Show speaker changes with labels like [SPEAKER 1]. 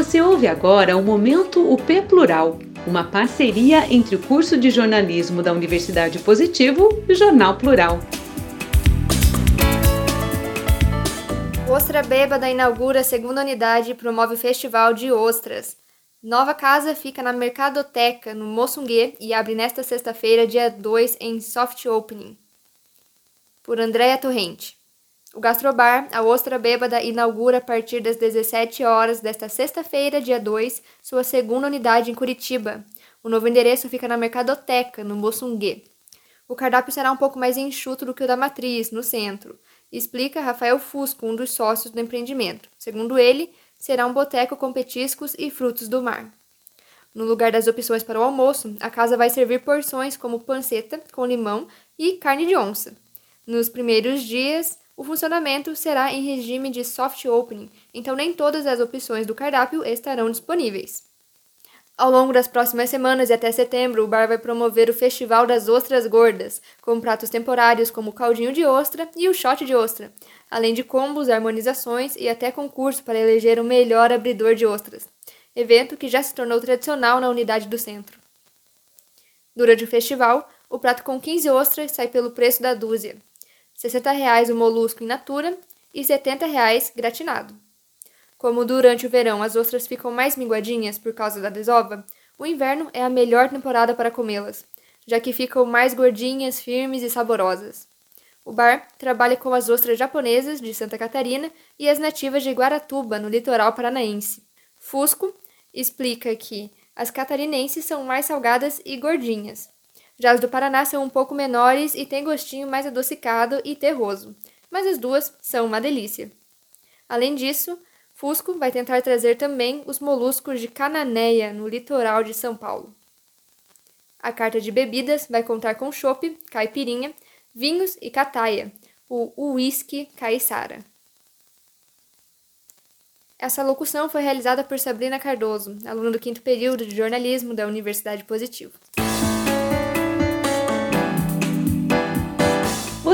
[SPEAKER 1] Você ouve agora o Momento UP Plural, uma parceria entre o curso de jornalismo da Universidade Positivo e o Jornal Plural.
[SPEAKER 2] Ostra Bêbada inaugura a segunda unidade e promove o Festival de Ostras. Nova casa fica na Mercadoteca, no Moçungue, e abre nesta sexta-feira, dia 2, em soft opening. Por Andréa Torrente. O Gastrobar, a Ostra Bêbada, inaugura a partir das 17 horas desta sexta-feira, dia 2, sua segunda unidade em Curitiba. O novo endereço fica na Mercadoteca, no Moçungue. O cardápio será um pouco mais enxuto do que o da Matriz, no centro explica Rafael Fusco, um dos sócios do empreendimento. Segundo ele, será um boteco com petiscos e frutos do mar. No lugar das opções para o almoço, a casa vai servir porções como panceta com limão e carne de onça. Nos primeiros dias, o funcionamento será em regime de soft opening, então nem todas as opções do cardápio estarão disponíveis. Ao longo das próximas semanas e até setembro, o bar vai promover o Festival das Ostras Gordas, com pratos temporários como o caldinho de ostra e o shot de ostra, além de combos, harmonizações e até concurso para eleger o melhor abridor de ostras, evento que já se tornou tradicional na unidade do centro. Durante o festival, o prato com 15 ostras sai pelo preço da dúzia, 60 reais o molusco in natura e 70 reais gratinado. Como durante o verão as ostras ficam mais minguadinhas por causa da desova, o inverno é a melhor temporada para comê-las, já que ficam mais gordinhas, firmes e saborosas. O bar trabalha com as ostras japonesas de Santa Catarina e as nativas de Guaratuba, no litoral paranaense. Fusco explica que as catarinenses são mais salgadas e gordinhas. Já as do Paraná são um pouco menores e têm gostinho mais adocicado e terroso, mas as duas são uma delícia. Além disso, Fusco vai tentar trazer também os moluscos de Cananéia, no litoral de São Paulo. A carta de bebidas vai contar com chopp, caipirinha, vinhos e cataia, o uísque caiçara. Essa locução foi realizada por Sabrina Cardoso, aluna do quinto período de jornalismo da Universidade Positivo.